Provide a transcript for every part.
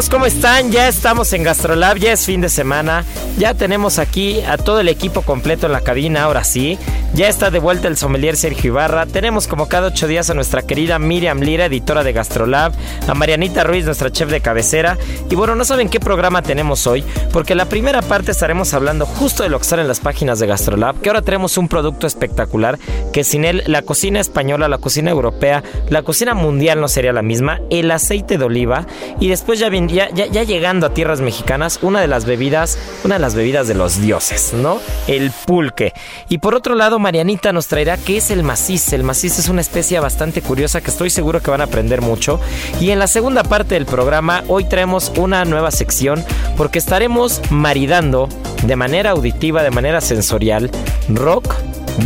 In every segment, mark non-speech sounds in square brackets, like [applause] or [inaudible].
Amigos, ¿cómo están? Ya estamos en Gastrolab, ya es fin de semana, ya tenemos aquí a todo el equipo completo en la cabina, ahora sí. Ya está de vuelta el sommelier Sergio Ibarra. Tenemos como cada ocho días a nuestra querida Miriam Lira, editora de Gastrolab, a Marianita Ruiz, nuestra chef de cabecera. Y bueno, no saben qué programa tenemos hoy, porque la primera parte estaremos hablando justo de lo que sale en las páginas de Gastrolab, que ahora tenemos un producto espectacular, que sin él la cocina española, la cocina europea, la cocina mundial no sería la misma, el aceite de oliva y después ya, ya, llegando a tierras mexicanas, una de las bebidas, una de las bebidas de los dioses, ¿no? El pulque. Y por otro lado, Marianita nos traerá qué es el maciz. El maciz es una especie bastante curiosa que estoy seguro que van a aprender mucho. Y en la segunda parte del programa, hoy traemos una nueva sección porque estaremos maridando de manera auditiva, de manera sensorial, rock,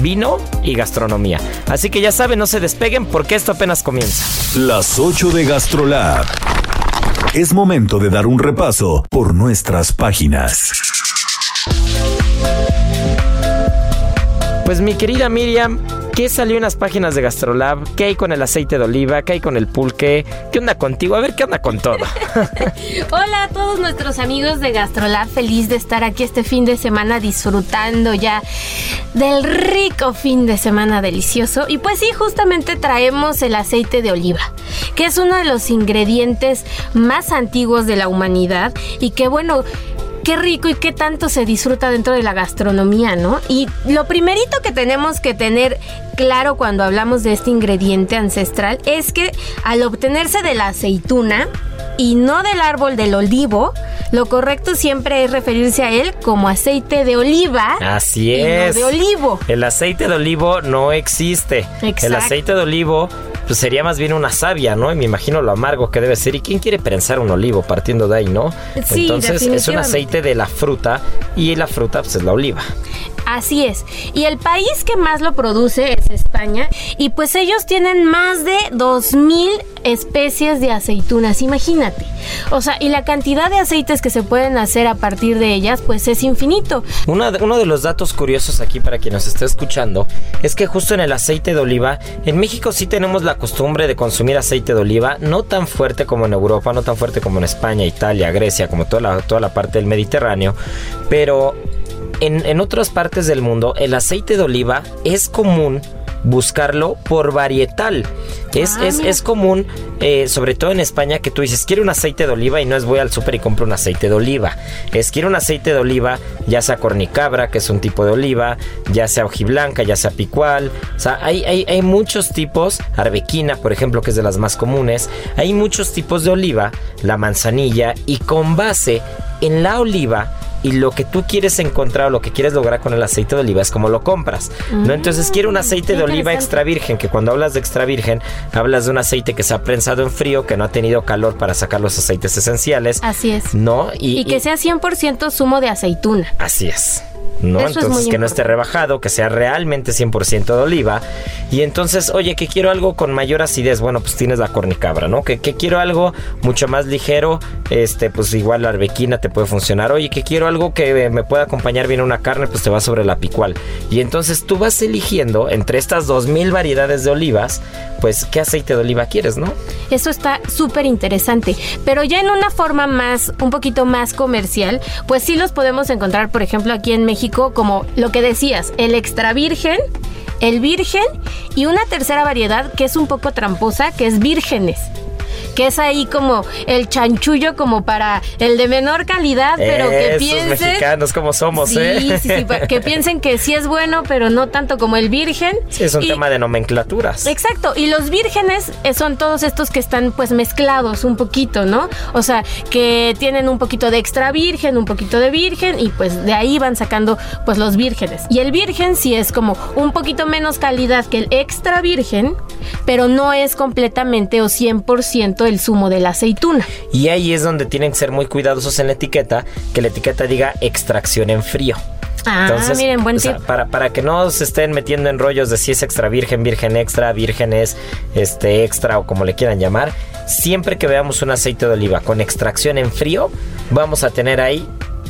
vino y gastronomía. Así que ya saben, no se despeguen porque esto apenas comienza. Las 8 de GastroLab. Es momento de dar un repaso por nuestras páginas. Pues mi querida Miriam, ¿qué salió en las páginas de Gastrolab? ¿Qué hay con el aceite de oliva? ¿Qué hay con el pulque? ¿Qué onda contigo? A ver, ¿qué onda con todo? [laughs] Hola a todos nuestros amigos de Gastrolab, feliz de estar aquí este fin de semana disfrutando ya del rico fin de semana delicioso. Y pues sí, justamente traemos el aceite de oliva, que es uno de los ingredientes más antiguos de la humanidad y que bueno, qué rico y qué tanto se disfruta dentro de la gastronomía, ¿no? Y lo primerito que tenemos que tener claro cuando hablamos de este ingrediente ancestral es que al obtenerse de la aceituna y no del árbol del olivo, lo correcto siempre es referirse a él como aceite de oliva. Así y no es. de olivo. El aceite de olivo no existe. El Exacto. aceite de olivo pues sería más bien una savia, ¿no? Y me imagino lo amargo que debe ser. ¿Y quién quiere prensar un olivo partiendo de ahí, no? Sí, Entonces es un aceite de la fruta y la fruta pues es la oliva. Así es. Y el país que más lo produce es España. Y pues ellos tienen más de 2.000 especies de aceitunas. Imagínate. O sea, y la cantidad de aceites que se pueden hacer a partir de ellas, pues es infinito. Una uno de los datos curiosos aquí para quien nos esté escuchando es que justo en el aceite de oliva, en México sí tenemos la costumbre de consumir aceite de oliva, no tan fuerte como en Europa, no tan fuerte como en España, Italia, Grecia, como toda toda la parte del Mediterráneo, pero en, en otras partes del mundo el aceite de oliva es común buscarlo por varietal. Es, Ah, es, es común, eh, sobre todo en España, que tú dices, quiero un aceite de oliva y no es voy al súper y compro un aceite de oliva. Es quiero un aceite de oliva, ya sea cornicabra, que es un tipo de oliva, ya sea hojiblanca, ya sea picual. O sea, hay, hay, hay muchos tipos, arbequina, por ejemplo, que es de las más comunes. Hay muchos tipos de oliva, la manzanilla, y con base en la oliva y lo que tú quieres encontrar o lo que quieres lograr con el aceite de oliva es como lo compras. ¿no? Entonces quiero un aceite de oliva extra virgen, que cuando hablas de extra virgen, hablas de un aceite que se ha prensado en frío, que no ha tenido calor para sacar los aceites esenciales. Así es. ¿No? Y, que sea 100% zumo de aceituna. Así es. ¿No? Eso entonces que no esté rebajado, que sea realmente 100% de oliva. Y entonces, oye, que quiero algo con mayor acidez, bueno, pues tienes la cornicabra, ¿no? Que, que quiero algo mucho más ligero, este, pues igual la arbequina te puede funcionar. Oye, que quiero algo que me pueda acompañar bien una carne, pues te va sobre la picual. Y entonces tú vas eligiendo entre estas 2000 variedades de olivas, pues qué aceite de oliva quieres, ¿no? Eso está súper interesante. Pero ya en una forma más, un poquito más comercial, pues sí los podemos encontrar, por ejemplo, aquí en México, como lo que decías, el extra virgen, el virgen y una tercera variedad que es un poco tramposa, que es vírgenes. Que es ahí como el chanchullo como para el de menor calidad, pero que piensen... mexicanos como somos, Sí, ¿eh? sí, sí, que piensen que sí es bueno, pero no tanto como el virgen. Sí, es un Y- tema de nomenclaturas. Exacto, y los vírgenes eh, son todos estos que están pues mezclados un poquito, ¿no? O sea, que tienen un poquito de extra virgen, un poquito de virgen y pues de ahí van sacando pues los vírgenes. Y el virgen sí es como un poquito menos calidad que el extra virgen, pero no es completamente o 100% el zumo de la aceituna. Y ahí es donde tienen que ser muy cuidadosos en la etiqueta, que la etiqueta diga extracción en frío. Ah, Entonces, miren, buen o sea, para, para que no se estén metiendo en rollos de si es extra virgen, virgen extra, vírgenes, este extra o como le quieran llamar, siempre que veamos un aceite de oliva con extracción en frío, vamos a tener ahí,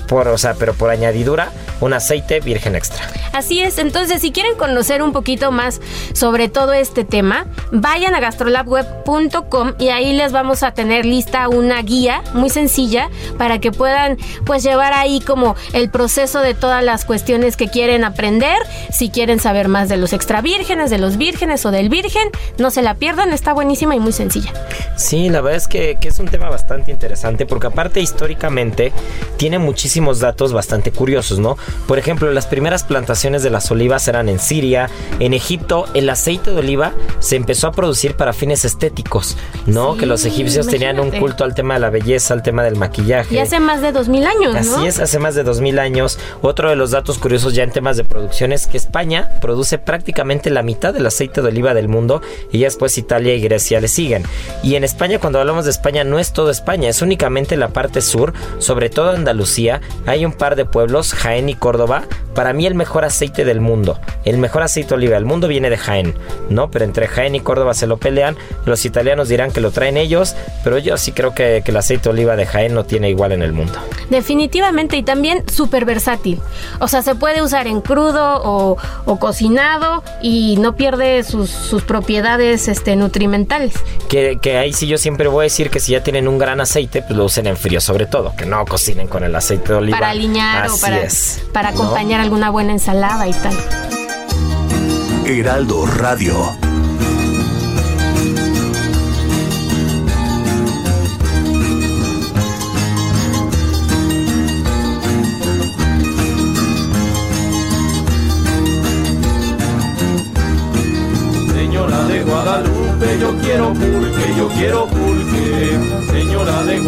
por, o sea, pero por añadidura, un aceite virgen extra. Así es, entonces si quieren conocer un poquito más sobre todo este tema, vayan a gastrolabweb.com y ahí les vamos a tener lista una guía muy sencilla para que puedan pues llevar ahí como el proceso de todas las cuestiones que quieren aprender, si quieren saber más de los extra vírgenes, de los vírgenes o del virgen, no se la pierdan, está buenísima y muy sencilla. Sí, la verdad es que, que es un tema bastante interesante porque aparte históricamente tiene muchísimos datos bastante curiosos, ¿no? Por ejemplo, las primeras plantaciones de las olivas eran en Siria, en Egipto el aceite de oliva se empezó a producir para fines estéticos, ¿no? Sí, que los egipcios tenían un imagínate. culto al tema de la belleza, al tema del maquillaje. Y hace más de dos mil años, ¿no? Así es, hace más de 2000 años. Otro de los datos curiosos ya en temas de producción es que España produce prácticamente la mitad del aceite de oliva del mundo y ya después Italia y Grecia le siguen. Y en España, cuando hablamos de España, no es todo España, es únicamente la parte sur, sobre todo Andalucía. Hay un par de pueblos, Jaén y Córdoba. Para mí el mejor aceite del mundo, el mejor aceite de oliva del mundo viene de Jaén, ¿no? Pero entre Jaén y Córdoba se lo pelean. Los italianos dirán que lo traen ellos, pero yo sí creo que, que el aceite de oliva de Jaén no tiene igual en el mundo. Definitivamente y también súper versátil. O sea, se puede usar en crudo o, o cocinado y no pierde sus, sus propiedades este, nutrimentales. Que, que ahí sí yo siempre voy a decir que si ya tienen un gran aceite, pues lo usen en frío, sobre todo, que no cocinen con el aceite de oliva. Para aliñar o Así para, es, para ¿no? acompañar alguna buena ensalada tal. Heraldo Radio.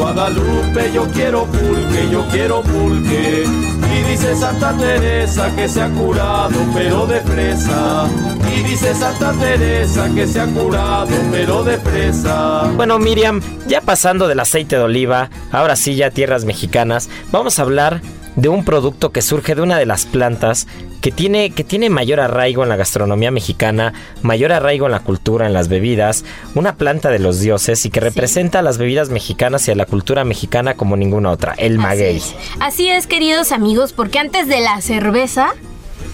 Guadalupe, yo quiero pulque, yo quiero pulque. Y dice Santa Teresa que se ha curado, pero de fresa. Y dice Santa Teresa que se ha curado, pero de fresa. Bueno, Miriam, ya pasando del aceite de oliva, ahora sí ya tierras mexicanas, vamos a hablar de un producto que surge de una de las plantas que tiene, que tiene mayor arraigo en la gastronomía mexicana, mayor arraigo en la cultura, en las bebidas, una planta de los dioses y que representa a las bebidas mexicanas y a la cultura mexicana como ninguna otra, el maguey. Así es. Así es, queridos amigos, porque antes de la cerveza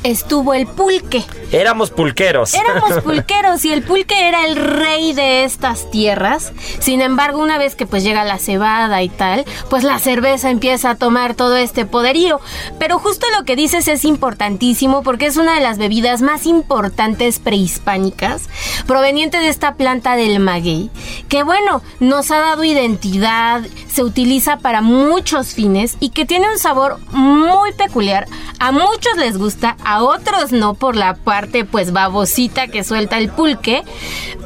estuvo el pulque. Éramos pulqueros. Éramos [laughs] pulqueros y el pulque era el rey de estas tierras. Sin embargo, una vez que pues llega la cebada y tal, pues la cerveza empieza a tomar todo este poderío. Pero justo lo que dices es importantísimo porque es una de las bebidas más importantes prehispánicas, proveniente de esta planta del maguey, que bueno, nos ha dado identidad, se utiliza para muchos fines y que tiene un sabor muy peculiar. A muchos les gusta, a otros no por la parte pues babosita que suelta el pulque,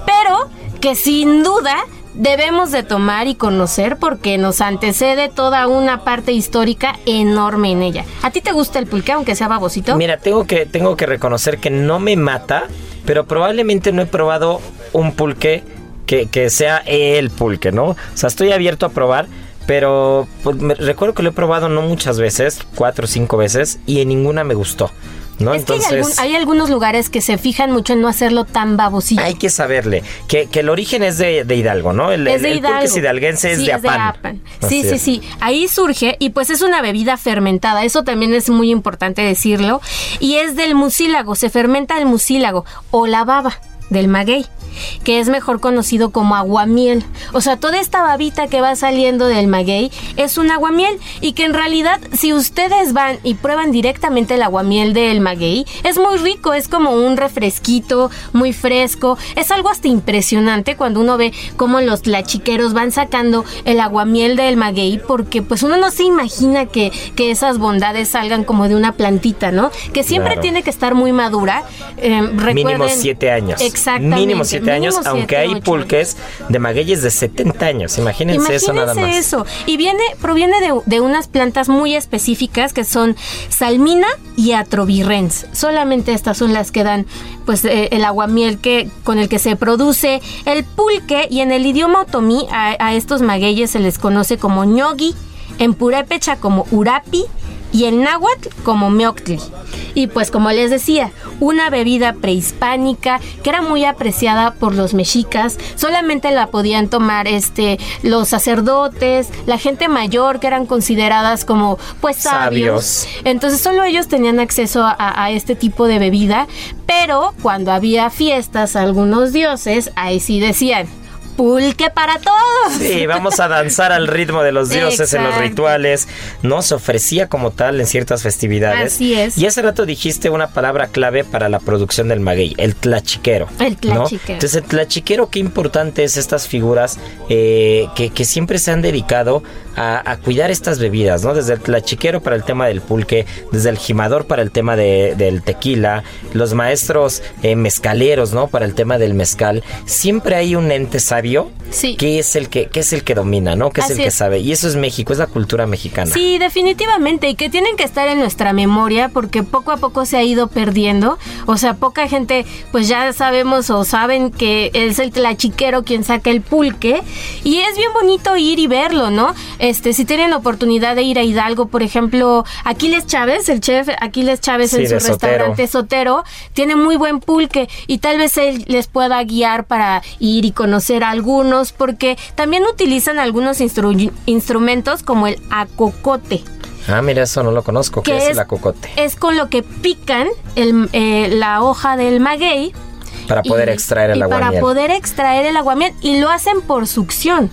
pero que sin duda debemos de tomar y conocer porque nos antecede toda una parte histórica enorme en ella. ¿A ti te gusta el pulque aunque sea babosito? Mira, tengo que, tengo que reconocer que no me mata, pero probablemente no he probado un pulque que, que sea el pulque, ¿no? O sea, estoy abierto a probar, pero pues, me- recuerdo que lo he probado no muchas veces, cuatro o cinco veces, y en ninguna me gustó. ¿No? Es que hay, Entonces, algún- hay algunos lugares que se fijan mucho en no hacerlo tan babosillo. hay que saberle que, que el origen es de, de Hidalgo, ¿no? El, es de el Hidalgo. es hidalguense, es Sí, de Apán. Sí, Así sí, es. sí. Ahí surge y pues es una bebida fermentada. Eso también es muy importante decirlo. Y es del mucílago. Se fermenta el mucílago o la baba del maguey que es mejor conocido como aguamiel. O sea, toda esta babita que va saliendo del maguey es un aguamiel y que en realidad si ustedes van y prueban directamente el aguamiel del maguey, es muy rico, es como un refresquito, muy fresco, es algo hasta impresionante cuando uno ve cómo los lachiqueros van sacando el aguamiel del maguey porque pues uno no se imagina que, que esas bondades salgan como de una plantita, ¿no? Que siempre Claro. tiene que estar muy madura. Eh, Mínimo recuerden- siete años. Exactamente. Mínimo siete años, mínimo aunque hay pulques de magueyes de 70 años. Imagínense, eso nada más. Eso. Y viene, proviene de, de unas plantas muy específicas que son salmina y atrovirrens. Solamente estas son las que dan pues eh, el aguamiel que, con el que se produce el pulque y en el idioma otomí a, a estos magueyes se les conoce como ñogui, en purépecha como urapi y en náhuatl como meoctli. Y pues como les decía, una bebida prehispánica que era muy apreciada por los mexicas, solamente la podían tomar este los sacerdotes, la gente mayor que eran consideradas como pues sabios. Sabios. Entonces solo ellos tenían acceso a, a este tipo de bebida, pero cuando había fiestas a algunos dioses, ahí sí decían pulque para todos. Sí, vamos a danzar al ritmo de los dioses en los rituales, ¿no? Se ofrecía como tal en ciertas festividades. Así es. Y hace rato dijiste una palabra clave para la producción del maguey, el tlachiquero. El ¿no? tlachiquero. Entonces, el tlachiquero, qué importante es estas figuras eh, que, que siempre se han dedicado a, a cuidar estas bebidas, ¿no? Desde el tlachiquero para el tema del pulque, desde el jimador para el tema de- del tequila, los maestros eh, mezcaleros, ¿no? Para el tema del mezcal. Siempre hay un ente sabio Sí. que es el que, que es el que domina, ¿no? Que es Así el que es. sabe. Y eso es México, es la cultura mexicana. Sí, definitivamente, y que tienen que estar en nuestra memoria porque poco a poco se ha ido perdiendo. O sea, poca gente, pues ya sabemos o saben que es el tlachiquero quien saca el pulque. Y es bien bonito ir y verlo, ¿no? Este, si tienen oportunidad de ir a Hidalgo, por ejemplo, Aquiles Chávez, el chef Aquiles Chávez Sí, en su Sotero. restaurante Sotero, tiene muy buen pulque y tal vez él les pueda guiar para ir y conocer a algunos, porque también utilizan algunos instru- instrumentos como el acocote. Ah, mira, eso no lo conozco. ¿Qué es, el acocote? Es con lo que pican el, eh, la hoja del maguey. Para poder y- extraer el y aguamiel. Para poder extraer el aguamiel y lo hacen por succión.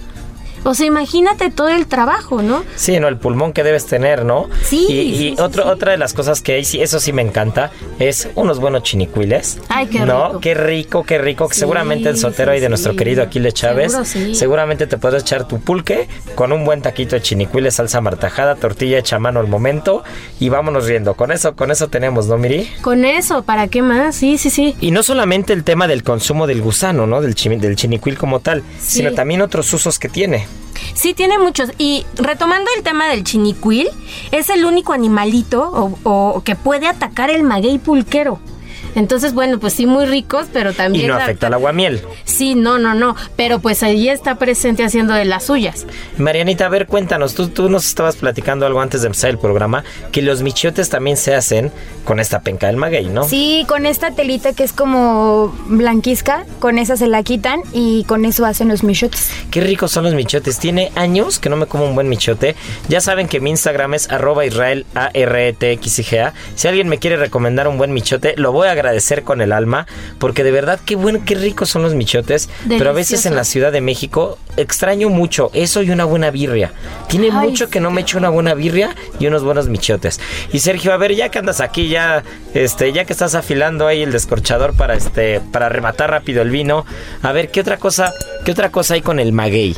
O sea, imagínate todo el trabajo, ¿no? Sí, no, el pulmón que debes tener, ¿no? Sí, Y, y sí, otro, sí. otra de las cosas que hay, sí, eso sí me encanta, es unos buenos chinicuiles. Ay, qué ¿No? rico. Qué rico, qué rico. que Sí, seguramente el sotero ahí de nuestro querido Aquiles Chávez. Seguro sí. Seguramente te puedes echar tu pulque con un buen taquito de chinicuiles, salsa martajada, tortilla hecha a mano al momento y vámonos riendo. Con eso, con eso tenemos, ¿no, Miri? Con eso, ¿para qué más? Sí, sí, sí. Y no solamente el tema del consumo del gusano, ¿no? Del, del chinicuil como tal, sino también otros usos que tiene. Sí, tiene muchos. Y retomando el tema del chinicuil, es el único animalito o, o que puede atacar el maguey pulquero. Entonces, bueno, pues sí, muy ricos, pero también... Y no afecta al aguamiel. Sí, no, no, no. Pero pues ahí está presente haciendo de las suyas. Marianita, a ver, cuéntanos, tú, tú nos estabas platicando algo antes de empezar el programa, que los michiotes también se hacen con esta penca del maguey, ¿no? Sí, con esta telita que es como blanquizca, con esa se la quitan y con eso hacen los michotes. Qué ricos son los michotes. Tiene años que no me como un buen michote. Ya saben que mi Instagram es arroba israel a r e t x i g a. Si alguien me quiere recomendar un buen michote, lo voy a agradecer con el alma, porque de verdad qué bueno, qué ricos son los michotes. Pero a veces en la. Ciudad de México extraño mucho eso y una buena birria. Tiene Ay, mucho que no me echo una buena birria y unos buenos michotes. Y Sergio, a ver, ya que andas aquí, ya, este, ya que estás afilando ahí el descorchador para este, para rematar rápido el vino, a ver, ¿qué otra cosa, qué otra cosa hay con el maguey?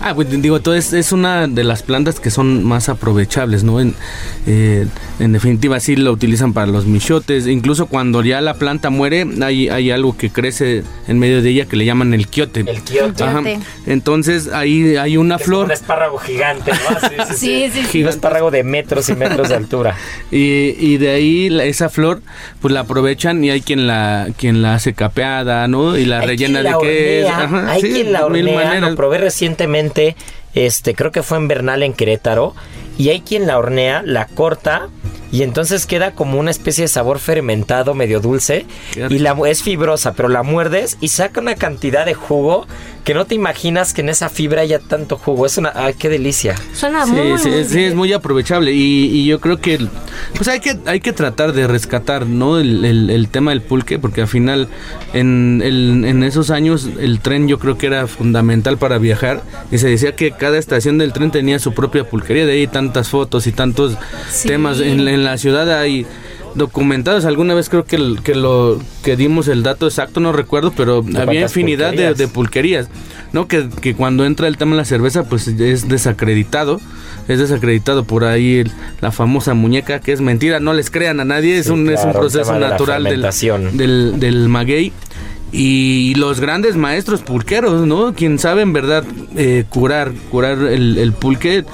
Ah, pues digo, todo es, es una de las plantas que son más aprovechables, ¿no? En, eh, en definitiva, sí lo utilizan para los michotes. Incluso cuando ya la planta muere, hay, hay algo que crece en medio de ella que le llaman el quiote. El quiote. Ajá. Entonces ahí hay una Es flor. Un espárrago gigante, ¿no? [laughs] Sí, sí, Sí, sí, sí. Un espárrago de metros y metros de altura. [laughs] Y, y de ahí la- esa flor, pues la aprovechan y hay quien la quien la hace capeada, ¿no? Y la Hay rellena de Ajá, hay sí, quien la hornea, lo probé recientemente, este, creo que fue en Bernal, en Querétaro, y hay quien la hornea, la corta, y entonces queda como una especie de sabor fermentado, medio dulce, y la, es fibrosa, pero la muerdes y saca una cantidad de jugo que no te imaginas que en esa fibra haya tanto jugo, es una, ay, qué delicia. Suena Sí, muy, sí, muy sí, bien. es muy aprovechable y, y yo creo que pues hay que hay que tratar de rescatar no el, el- el tema del pulque porque al final en, el- en esos años el tren yo creo que era fundamental para viajar y se decía que cada estación del tren tenía su propia pulquería de ahí tantas fotos y tantos Sí. temas en, en la ciudad hay documentados alguna vez creo que, el- que lo que dimos el dato exacto no recuerdo pero había infinidad de, pulquerías? de pulquerías, ¿no? Que, que cuando entra el tema de la cerveza, pues es desacreditado. Es desacreditado por ahí el- la famosa muñeca, que es mentira, no les crean a nadie, es, Sí, un, es un claro, proceso de la natural del, del, del maguey. Y los grandes maestros pulqueros, ¿no? Quien sabe en verdad eh, curar, curar el, el pulque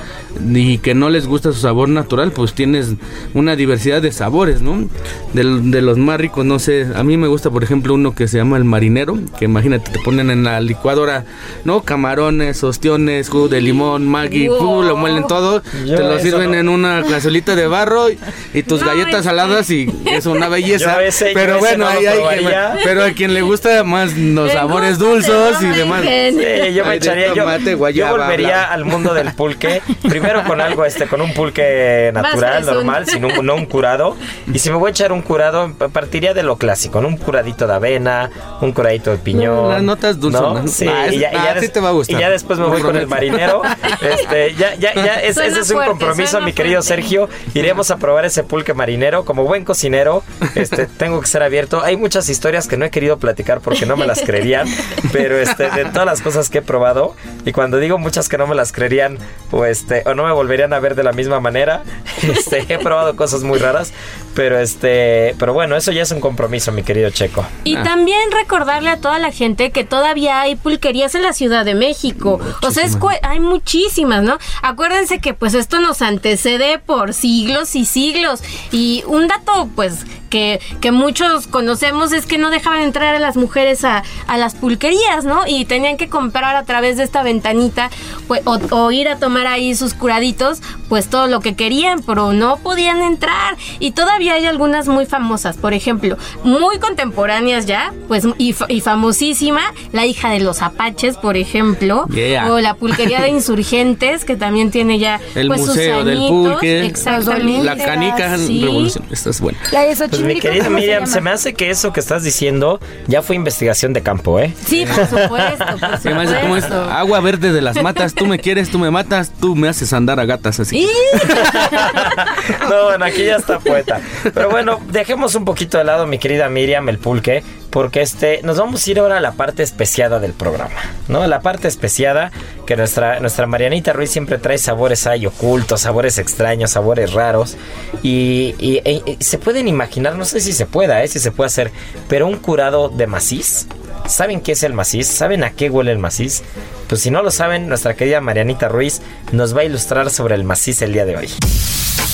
y que no les gusta su sabor natural, pues tienes una diversidad de sabores, ¿no? Del- de los más ricos, no sé, a mí me gusta por ejemplo uno que se llama el marinero, que imagínate, te ponen en la licuadora, ¿no? Camarones, ostiones, jugo de limón, maggi, Wow. lo muelen todo, Yo te lo sirven no. en una cazuelita de barro y, y tus No, galletas saladas y es una [laughs] belleza. Yo ese- pero bueno, no ahí hay que- pero a quien le gusta más los El sabores dulces y demás. Sí, yo me de echaría, yo, tomate, yo guayaba, volvería bla. al mundo del pulque, primero [laughs] con algo, este, con un pulque natural, normal, sin un, no un curado, y si me voy a echar un curado, partiría de lo clásico, ¿no? un curadito de avena, un curadito de piñón. Las notas dulces. Sí, Ah, y ya, es- y ya ah, sí te va a gustar. y ya después me voy con el marinero, este, ya, ya, ya, es- ese es un fuerte, compromiso, mi querido fuerte. Sergio, iremos a probar ese pulque marinero, como buen cocinero, este, [laughs] tengo que ser abierto, hay muchas historias que no he querido platicar porque no me las creerían, pero este, de todas las cosas que he probado, y cuando digo muchas que no me las creerían, o este, o no me volverían a ver de la misma manera, [laughs] este, he probado cosas muy raras, pero este, pero bueno, eso ya es un compromiso, mi querido Checo. Y también recordarle a toda la gente que todavía hay pulquerías en la Ciudad de México. O sea, es hay muchísimas, ¿no? Acuérdense que pues esto nos antecede por siglos y siglos. Y un dato pues que, que muchos conocemos es que no dejaban entrar a las mujeres a, a las pulquerías, ¿no? Y tenían que comprar a través de esta ventanita pues, o, o ir a tomar ahí sus curaditos, pues todo lo que querían, pero no podían entrar. Y todavía hay algunas muy famosas, por ejemplo, muy contemporáneas ya, pues y, y famosísima, la hija de los apaches, por ejemplo, Yeah. o la pulquería de [laughs] insurgentes, que también tiene ya El pues, sus museo del añitos. pulque, Exactamente. la canica Sí. revolución, esta es buena. La de Pues mi querida ¿cómo se Miriam, se me hace que eso que estás diciendo ya fue investigación de campo, ¿eh? Sí, por [laughs] supuesto, por Se me hace como es supuesto. agua verde de las [laughs] matas, tú me quieres, tú me matas, tú me haces andar a gatas así. Y- [laughs] No, bueno, aquí ya está poeta. Pero bueno, dejemos un poquito de lado, mi querida Miriam, el pulque, porque este, nos vamos a ir ahora a la parte especiada del programa, ¿no? La parte especiada que nuestra, nuestra Marianita Ruiz siempre trae sabores ahí ocultos, sabores extraños, sabores raros. Y, y- e- e- se pueden imaginar, no sé si se pueda, ¿eh? si se puede hacer, pero un curado de maciz. ¿Saben qué es el maciz? ¿Saben a qué huele el maciz? Pues si no lo saben, nuestra querida Marianita Ruiz nos va a ilustrar sobre el maciz el día de hoy.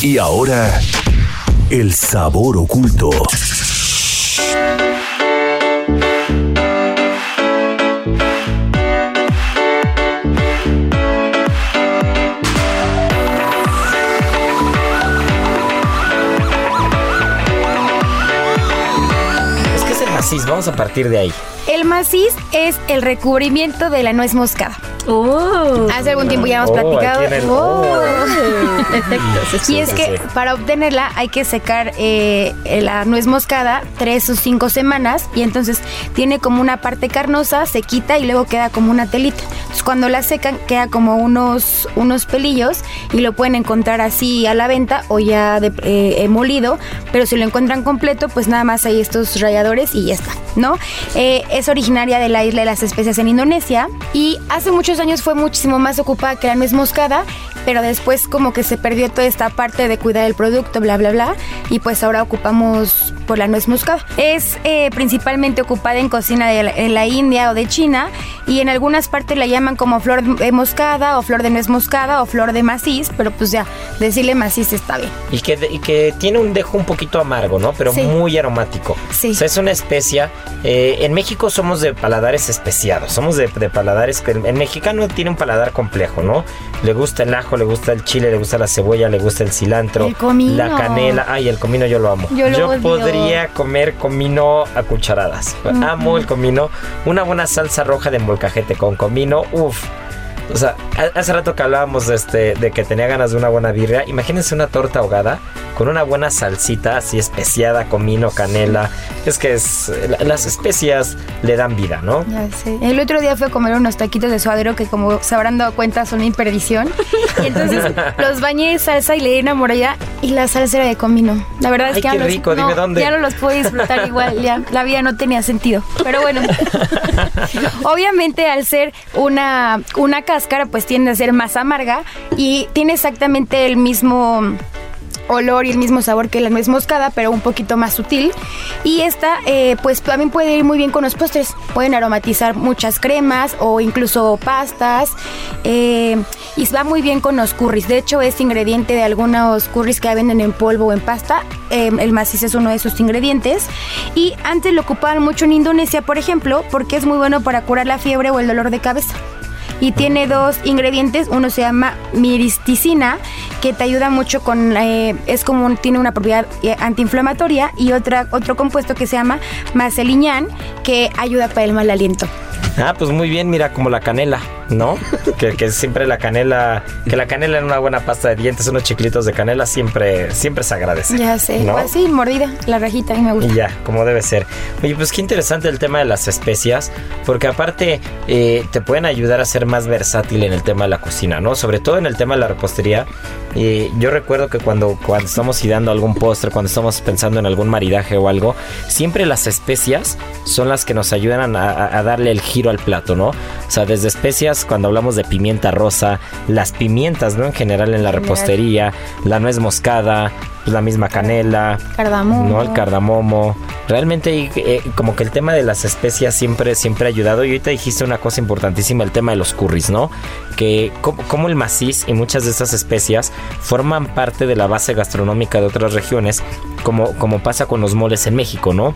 Y ahora, el sabor oculto. Vamos a partir de ahí. El maciz es el recubrimiento de la nuez moscada. Oh. Hace algún tiempo ya hemos Oh, platicado. el- Oh. Efectos. Y es que para obtenerla hay que secar eh, la nuez moscada tres o cinco semanas y entonces tiene como una parte carnosa, se quita y luego queda como una telita. Entonces cuando la secan queda como unos, unos pelillos y lo pueden encontrar así a la venta o ya de, eh, eh, molido, pero si lo encuentran completo pues nada más hay estos ralladores y ya está, ¿no? Eh, es originaria de la isla de las especias en Indonesia y hace muchos muchos años fue muchísimo más ocupada que la nuez moscada, pero después como que se perdió toda esta parte de cuidar el producto, bla, bla, bla, y pues ahora ocupamos por la nuez moscada. Es eh, principalmente ocupada en cocina de la, en la India o de China, y en algunas partes la llaman como flor de moscada o flor de nuez moscada o flor de maciz, pero pues ya, decirle maciz está bien. Y que, y que tiene un dejo un poquito amargo, ¿no? Pero Sí. muy aromático. Sí. O sea, es una especia. eh, en México somos de paladares especiados. Somos de, de paladares que el, el mexicano tiene un paladar complejo, ¿no? Le gusta el ajo, le gusta el chile, le gusta la cebolla, le gusta el cilantro, El comino. la canela. Ay, el comino yo lo amo. Yo lo odio. podría comer comino a cucharadas. Amo el comino. Una buena salsa roja de molcajete con comino. Uf. O sea, ha- hace rato que hablábamos de, este, de que tenía ganas de una buena birria. Imagínense una torta ahogada con una buena salsita así especiada, comino, canela. Es que es, la- las especias le dan vida, ¿no? Ya sé. El otro día fui a comer unos taquitos de suadero que como se habrán dado cuenta son mi perdición. [laughs] Y entonces los bañé de salsa y le di una moralla y la salsa era de comino. La verdad es Ay, que ya qué los- rico, dime no, dónde. Ya no los puedo disfrutar [laughs] igual, ya la vida no tenía sentido. Pero bueno, [laughs] obviamente al ser una, una cáscara pues tiende a ser más amarga y tiene exactamente el mismo olor y el mismo sabor que la nuez moscada, pero un poquito más sutil. Y esta, eh, pues también puede ir muy bien con los postres. Pueden aromatizar muchas cremas o incluso pastas. eh, y va muy bien con los curries. De hecho, es ingrediente de algunos curries que venden en polvo o en pasta. Eh, el maciz es uno de esos ingredientes. Y antes lo ocupaban mucho en Indonesia, por ejemplo, porque es muy bueno para curar la fiebre o el dolor de cabeza y tiene dos ingredientes. Uno se llama miristicina, que te ayuda mucho con, eh, es como un- tiene una propiedad eh, antiinflamatoria y otra otro compuesto que se llama maceliñán, que ayuda para el mal aliento. Ah, pues muy bien, mira, como la canela, ¿no? [laughs] que, que siempre la canela, que la canela en una buena pasta de dientes, unos chiclitos de canela, siempre, siempre se agradece. Ya sé, ¿no? así mordida, la rajita, a mí me gusta. Y ya, como debe ser. Oye, pues qué interesante el tema de las especias, porque aparte eh, te pueden ayudar a ser más versátil en el tema de la cocina, ¿no? Sobre todo en el tema de la repostería. Eh, yo recuerdo que cuando, cuando estamos ideando algún postre, cuando estamos pensando en algún maridaje o algo, siempre las especias son las que nos ayudan a, a- darle el giro al plato, ¿no? O sea, desde especias, cuando hablamos de pimienta rosa, las pimientas, ¿no? En general en la repostería, la nuez moscada, pues, la misma canela, Cardamomo. no, el cardamomo. Realmente eh, como que el tema de las especias siempre, siempre ha ayudado. Y ahorita dijiste una cosa importantísima, el tema de los curries, ¿no? Que como, como el maciz y muchas de estas especias forman parte de la base gastronómica de otras regiones, como, como pasa con los moles en México, ¿no?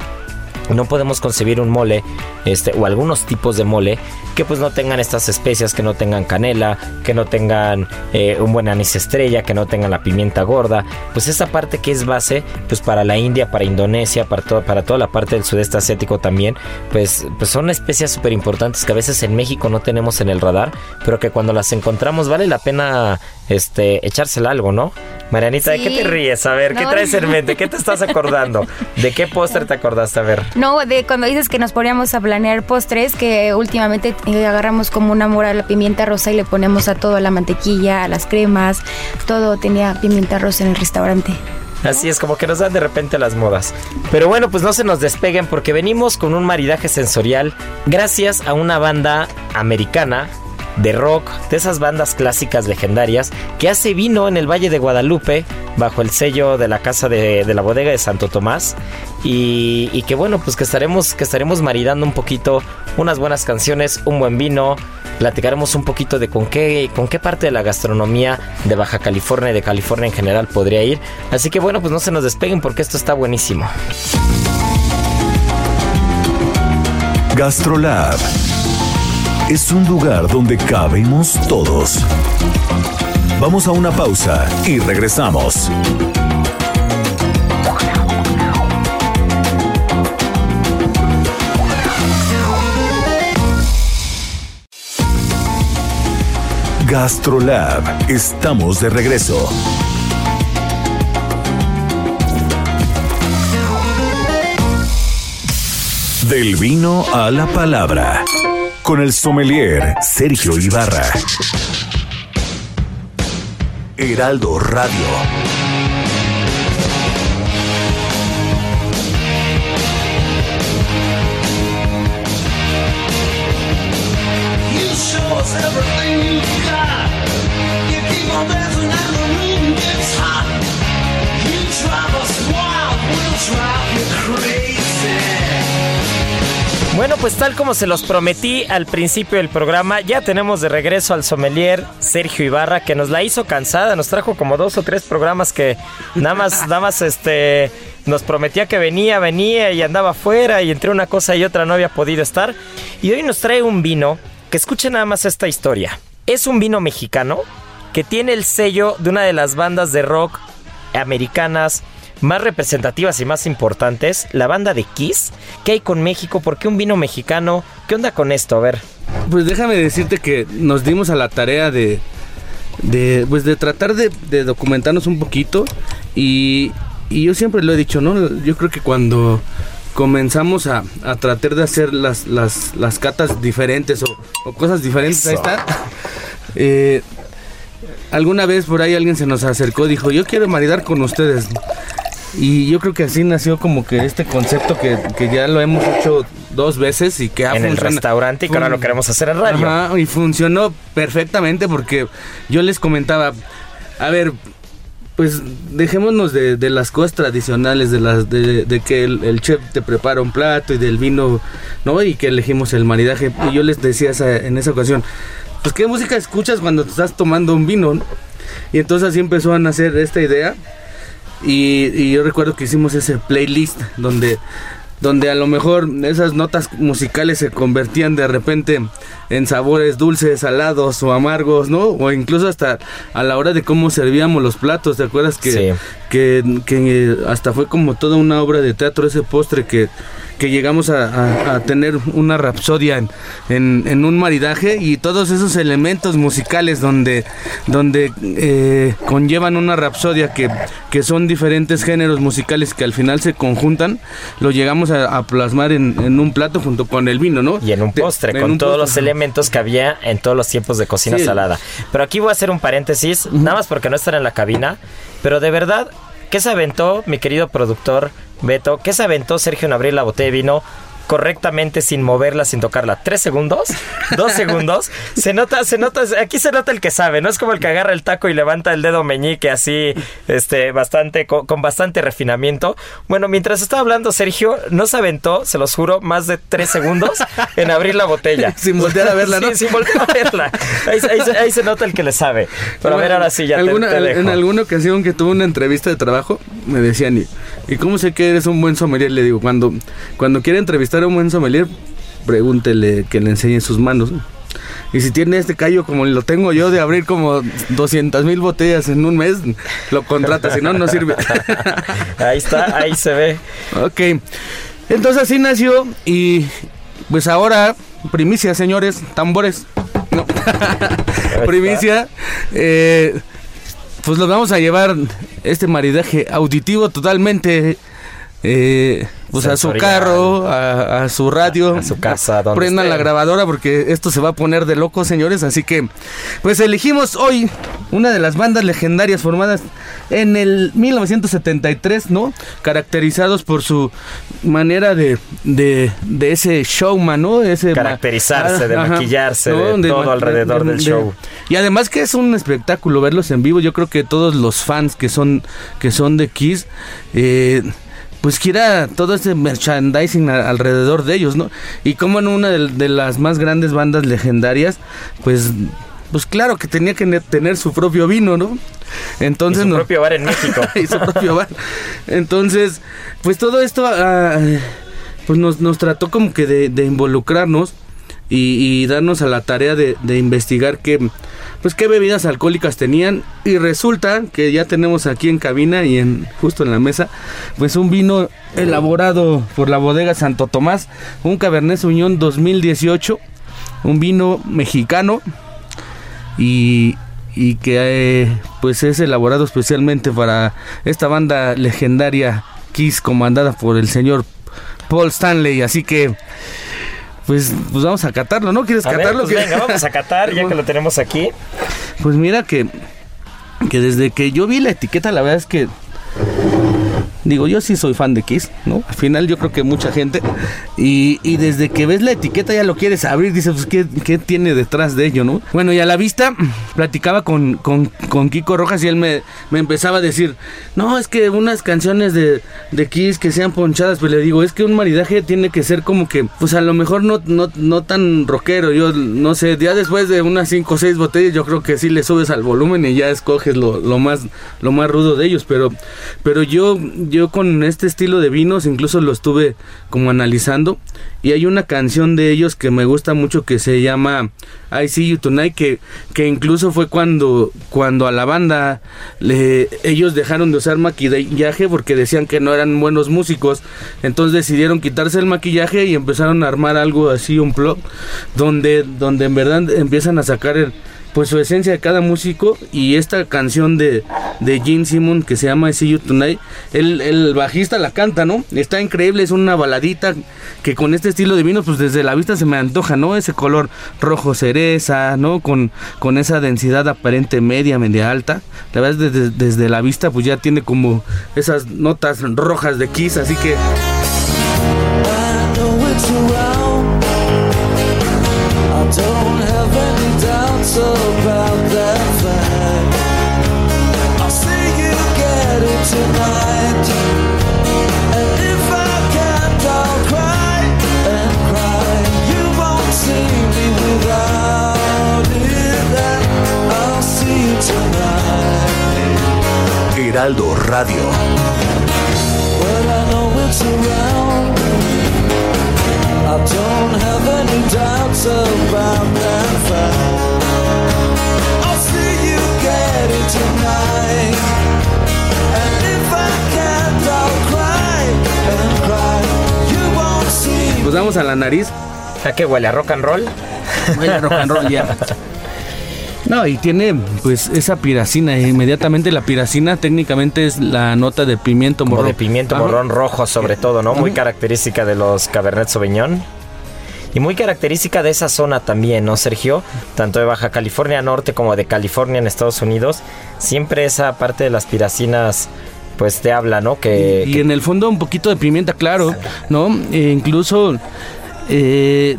No podemos concebir un mole, este, o algunos tipos de mole, que pues no tengan estas especias, que no tengan canela, que no tengan eh, un buen anís estrella, que no tengan la pimienta gorda. Pues esa parte que es base, pues para la India, para Indonesia, para, todo, para toda la parte del sudeste asiático también, pues, pues son especias súper importantes que a veces en México no tenemos en el radar, pero que cuando las encontramos vale la pena este, echársela algo, ¿no? Marianita, ¿de qué te ríes? A ver, ¿qué traes en mente? ¿Qué te estás acordando? ¿De qué póster te acordaste? A ver. No, de cuando dices que nos poníamos a planear postres, que últimamente eh, agarramos como un amor a la pimienta rosa y le ponemos a todo, a la mantequilla, a las cremas, todo tenía pimienta rosa en el restaurante. Así es, como que nos dan de repente las modas. Pero bueno, pues no se nos despeguen porque venimos con un maridaje sensorial gracias a una banda americana de rock, de esas bandas clásicas legendarias, que hace vino en el Valle de Guadalupe bajo el sello de la casa de, de la bodega de Santo Tomás. Y, que bueno, pues que estaremos, que estaremos maridando un poquito unas buenas canciones, un buen vino. Platicaremos un poquito de con qué, con qué parte de la gastronomía de Baja California y de California en general podría ir. Así que bueno, pues no se nos despeguen porque esto está buenísimo. Gastrolab es un lugar donde cabemos todos. Vamos a una pausa y regresamos. Gastrolab, estamos de regreso. Del vino a la palabra. Con el sommelier Sergio Ibarra. Heraldo Radio. Bueno, pues tal como se los prometí al principio del programa, ya tenemos de regreso al sommelier Sergio Ibarra, que nos la hizo cansada, nos trajo como dos o tres programas que nada más, [laughs] nada más este, nos prometía que venía, venía y andaba afuera y entre una cosa y otra no había podido estar. Y hoy nos trae un vino, que escuche nada más esta historia. Es un vino mexicano que tiene el sello de una de las bandas de rock americanas más representativas y más importantes, la banda de Kiss. ¿Qué hay con México? ¿Por qué un vino mexicano? ¿Qué onda con esto? A ver. Pues déjame decirte que nos dimos a la tarea de, de, pues de tratar de, de documentarnos un poquito y, y yo siempre lo he dicho, ¿no? Yo creo que cuando comenzamos a, a tratar de hacer las, las, las catas diferentes o, o cosas diferentes, ahí está. Eh, alguna vez por ahí alguien se nos acercó y dijo, yo quiero maridar con ustedes. Y yo creo que así nació como que este concepto que, que ya lo hemos hecho dos veces y que ha en el restaurante y que ahora lo queremos hacer en radio. Ajá, y funcionó perfectamente porque yo les comentaba, a ver, pues dejémonos de, de las cosas tradicionales, de las de, de que el, el chef te prepara un plato y del vino, ¿no? Y que elegimos el maridaje. Y yo les decía esa- en esa ocasión, pues qué música escuchas cuando te estás tomando un vino, ¿no? Y entonces así empezó a nacer esta idea. Y, y yo recuerdo que hicimos ese playlist donde, donde a lo mejor esas notas musicales se convertían de repente en sabores dulces, salados o amargos, ¿no? O incluso hasta a la hora de cómo servíamos los platos, ¿te acuerdas que, Sí. que, que hasta fue como toda una obra de teatro ese postre que, que llegamos a, a- a tener una rapsodia en, en, en un maridaje y todos esos elementos musicales donde, donde eh, conllevan una rapsodia que, que son diferentes géneros musicales que al final se conjuntan, lo llegamos a, a plasmar en, en un plato junto con el vino, ¿no? Y en un postre, con un todos los elementos que había en todos los tiempos de cocina Sí. salada. Pero aquí voy a hacer un paréntesis, nada más porque no están en la cabina. Pero de verdad, ¿qué se aventó, mi querido productor Beto? ¿Qué se aventó Sergio en abrir la botella vino? Correctamente sin moverla, sin tocarla. ¿Tres segundos? ¿Dos segundos? Se nota, se nota, aquí se nota el que sabe, no es como el que agarra el taco y levanta el dedo meñique así, este, bastante, con, con bastante refinamiento. Bueno, mientras estaba hablando Sergio, no se aventó, se los juro, más de tres segundos en abrir la botella. [laughs] Sin voltear a verla, ¿no? [laughs] Sí, sin voltear a verla. Ahí, ahí se- ahí se nota el que le sabe. Pero a ver, ahora sí, ya te- Alguna- te, dejo. En alguna ocasión que tuve una entrevista de trabajo, me decían, ¿y, ¿y cómo sé que eres un buen sommelier? Le digo, cuando, cuando quiere entrevistar a un buen sommelier, pregúntele que le enseñe sus manos. Y si tiene este callo como lo tengo yo de abrir como 200 mil botellas en un mes, lo contrata, si no, no sirve. [laughs] Ahí está, ahí se ve. ok, entonces así nació y pues ahora, primicia, señores, tambores. No. [laughs] primicia. eh, pues los vamos a llevar este maridaje auditivo totalmente. eh, pues a su carro, a, a su radio, A su casa, donde prendan la grabadora porque esto se va a poner de loco, señores. Así que, pues elegimos hoy una de las bandas legendarias formadas en el 1973, ¿no? Caracterizados por su manera de, de, de ese showman, ¿no? Ese ma- Caracterizarse, de Ajá, maquillarse, de todo ma- alrededor del show. Y además que es un espectáculo verlos en vivo. Yo creo que todos los fans que son que son de Kiss, eh, pues quiera todo ese merchandising a- alrededor de ellos, ¿no? Y como en una de, de las más grandes bandas legendarias, pues pues claro que tenía que ne- tener su propio vino, ¿no? Y Entonces su no- propio bar en México. [laughs] y su propio bar. Entonces, pues todo esto ah, pues nos, nos trató como que de, de involucrarnos y, darnos a la tarea de, de investigar qué, pues qué bebidas alcohólicas tenían. Y resulta que ya tenemos aquí en cabina y en justo en la mesa pues un vino elaborado por la bodega Santo Tomás, un Cabernet Sauvignon 2018, un vino mexicano y, y que eh, pues es elaborado especialmente para esta banda legendaria Kiss comandada por el señor Paul Stanley, así que pues, pues vamos a catarlo, ¿no? ¿Quieres A ver, catarlo? pues venga, vamos a catar, ya que lo tenemos aquí. Pues mira que, que desde que yo vi la etiqueta, la verdad es que Digo, yo sí soy fan de Kiss, ¿no? Al final yo creo que mucha gente. Y, y desde que ves la etiqueta ya lo quieres abrir, dices, pues, ¿qué, qué tiene detrás de ello, no? Bueno, y a la vista platicaba con, con, con Kiko Rojas y él me, me empezaba a decir, no, es que unas canciones de, de Kiss que sean ponchadas, pues le digo, es que un maridaje tiene que ser como que, pues a lo mejor no, no, no tan rockero. Yo no sé, ya después de unas 5 o 6 botellas, yo creo que sí le subes al volumen y ya escoges lo, lo más, lo más rudo de ellos. Pero, pero yo yo con este estilo de vinos incluso lo estuve como analizando y hay una canción de ellos que me gusta mucho que se llama I See You Tonight que, que incluso fue cuando cuando a la banda ellos dejaron de usar maquillaje porque decían que no eran buenos músicos. Entonces decidieron quitarse el maquillaje y empezaron a armar algo así un plot donde donde en verdad empiezan a sacar el pues su esencia de cada músico y esta canción de, de Simon que se llama See You Tonight, el, el, bajista la canta, ¿no? Está increíble, es una baladita que con este estilo de vino, pues desde la vista se me antoja, ¿no? Ese color rojo cereza, ¿no? Con, con esa densidad aparente media, media alta. La verdad, desde, desde la vista, pues ya tiene como esas notas rojas de Kiss, así que... won't see. Pues vamos a la nariz. ¿A qué huele? ¿A rock and roll? Huele a rock and roll, ya. [laughs] No, y tiene pues esa piracina. Inmediatamente la piracina técnicamente es la nota de pimiento Como morrón. de pimiento morrón rojo sobre todo, ¿no? Muy característica de los Cabernet Sauvignon. Y muy característica de esa zona también, ¿no, Sergio? Tanto de Baja California Norte como de California en Estados Unidos. Siempre esa parte de las piracinas pues te habla, ¿no? Que, y, y en el fondo un poquito de pimienta, claro, ¿no? E incluso eh,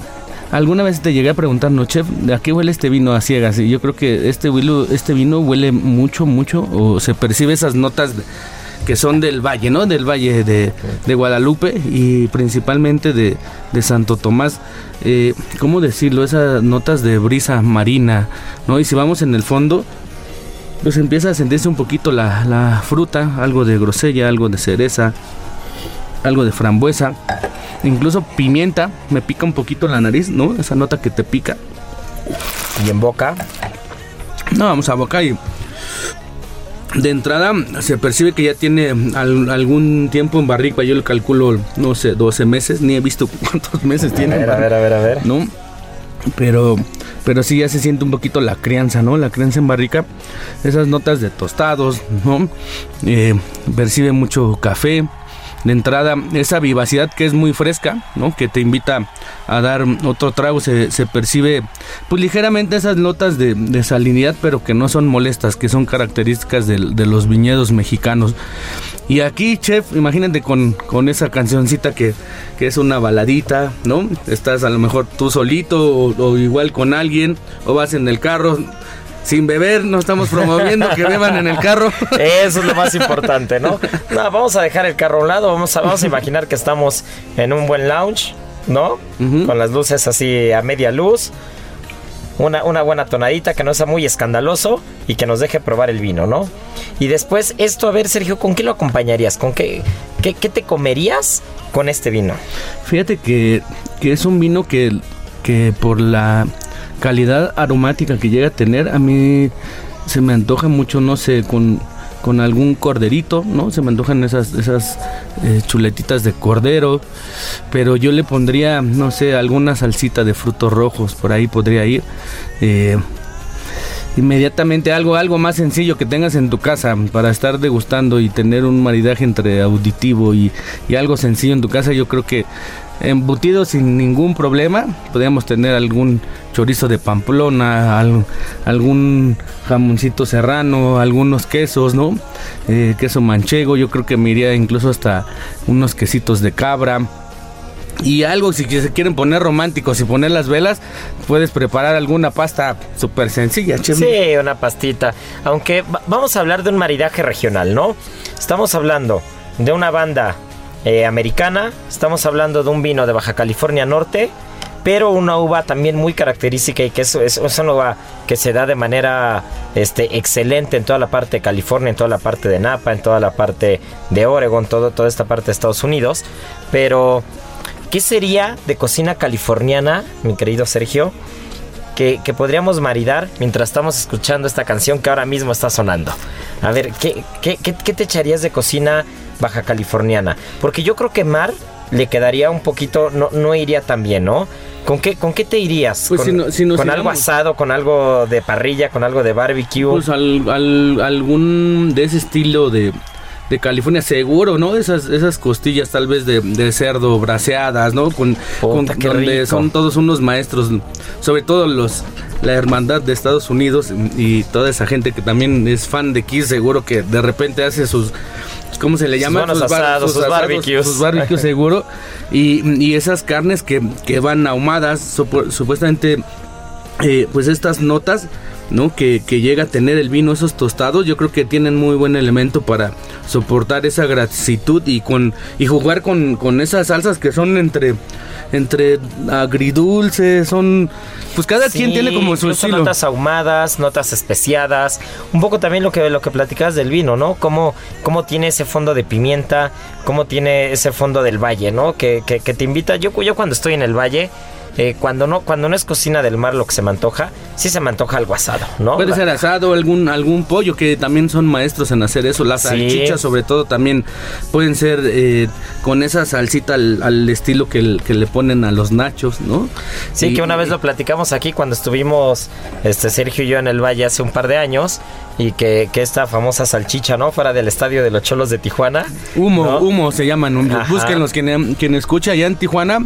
alguna vez te llegué a preguntar, no, chef, ¿a qué huele este vino a ciegas? Y yo creo que este vino, este vino huele mucho, mucho, o se percibe esas notas que son del valle, ¿no? Del valle de, de Guadalupe y principalmente de, de Santo Tomás. Eh, ¿Cómo decirlo? Esas notas de brisa marina, ¿no? Y si vamos en el fondo, pues empieza a sentirse un poquito la, la fruta, algo de grosella, algo de cereza, algo de frambuesa, incluso pimienta, me pica un poquito la nariz, ¿no? Esa nota que te pica. Y en boca. No, vamos a boca y de entrada se percibe que ya tiene al, algún tiempo en barrica, yo le calculo, no sé, 12 meses, ni he visto [laughs] cuántos meses A tiene. ver, a ver, a ver, a ver. ¿No? Pero, pero sí ya se siente un poquito la crianza, ¿no? La crianza en barrica, esas notas de tostados, ¿no? Eh, percibe mucho café. De entrada, esa vivacidad que es muy fresca, ¿no? Que te invita a dar otro trago, se, se percibe pues ligeramente esas notas de, de, salinidad, pero que no son molestas, que son características de, de los viñedos mexicanos. Y aquí, chef, imagínate con, con esa cancioncita que, que, es una baladita, ¿no? Estás a lo mejor tú solito o, o igual con alguien, o vas en el carro sin beber, no estamos promoviendo que beban en el carro. [laughs] Eso es lo más importante, ¿no? No, vamos a dejar el carro a un lado, vamos a, vamos a imaginar que estamos en un buen lounge, ¿no? Uh -huh. Con las luces así a media luz. Una, una, buena tonadita que no sea muy escandaloso y que nos deje probar el vino, ¿no? Y después, esto, a ver, Sergio, ¿con qué lo acompañarías? ¿Con qué, qué, qué te comerías con este vino? Fíjate que, que es un vino que, que por la calidad aromática que llega a tener, a mí se me antoja mucho, no sé, con, con algún corderito, ¿no? Se me antojan esas, esas eh, chuletitas de cordero, pero yo le pondría, no sé, alguna salsita de frutos rojos, por ahí podría ir. Eh, inmediatamente algo, algo más sencillo que tengas en tu casa para estar degustando y tener un maridaje entre auditivo y, y algo sencillo en tu casa, yo creo que embutido sin ningún problema. Podríamos tener algún chorizo de Pamplona, algún jamoncito serrano, algunos quesos, ¿no? Eh, queso manchego, yo creo que me iría incluso hasta unos quesitos de cabra. Y algo, si se quieren poner románticos y poner las velas, puedes preparar alguna pasta súper sencilla, Sí, una pastita. Aunque vamos a hablar de un maridaje regional, ¿no? Estamos hablando de una banda eh, americana. Estamos hablando de un vino de Baja California Norte, pero una uva también muy característica y que es, es, una uva que se da de manera este, excelente en toda la parte de California, en toda la parte de Napa, en toda la parte de Oregon, todo, toda esta parte de Estados Unidos. Pero, ¿qué sería de cocina californiana, mi querido Sergio? Que, podríamos maridar mientras estamos escuchando esta canción que ahora mismo está sonando. A ver, ¿qué, qué, qué te echarías de cocina baja californiana. Porque yo creo que mar le quedaría un poquito, no, no iría tan bien, ¿no? ¿Con qué, ¿Con qué te irías? Pues ¿Con, algo asado, con algo de parrilla, con algo de barbecue? Pues al, algún de ese estilo de, de California, seguro, ¿no? Esas, esas costillas tal vez de, cerdo braseadas, ¿no? Con, con donde son todos unos maestros, sobre todo los la hermandad de Estados Unidos y toda esa gente que también es fan de Kiss, seguro que de repente hace sus ¿cómo se le llama? Sus, asados, sus, barbecues. Sus barbecues [laughs] seguro. Y, y, esas carnes que, que van ahumadas, supuestamente, eh, pues estas notas, ¿no? Que, que, llega a tener el vino, esos tostados, yo creo que tienen muy buen elemento para soportar esa gratitud y con y jugar con, con esas salsas que son entre entre agridulces, son pues cada quien tiene como su estilo. notas ahumadas, notas especiadas, un poco también lo que lo que platicabas del vino, ¿no? Cómo, cómo tiene ese fondo de pimienta, cómo tiene ese fondo del valle, ¿no? Que, que, que te invita, yo, yo cuando estoy en el valle, eh, cuando no cuando no es cocina del mar lo que se me antoja, sí se me antoja algo asado, ¿no? Puede ser asado, algún algún pollo que también son maestros en hacer eso, las salchichas sobre todo también pueden ser eh, con esa salsita al, estilo que, le ponen a los nachos, ¿no? Sí, que una vez lo platicamos aquí cuando estuvimos este Sergio y yo en el Valle hace un par de años y que, esta famosa salchicha, ¿no? Fuera del estadio de los Cholos de Tijuana. Humo, humo se llaman. Búsquenlos, quien, quien escucha allá en Tijuana,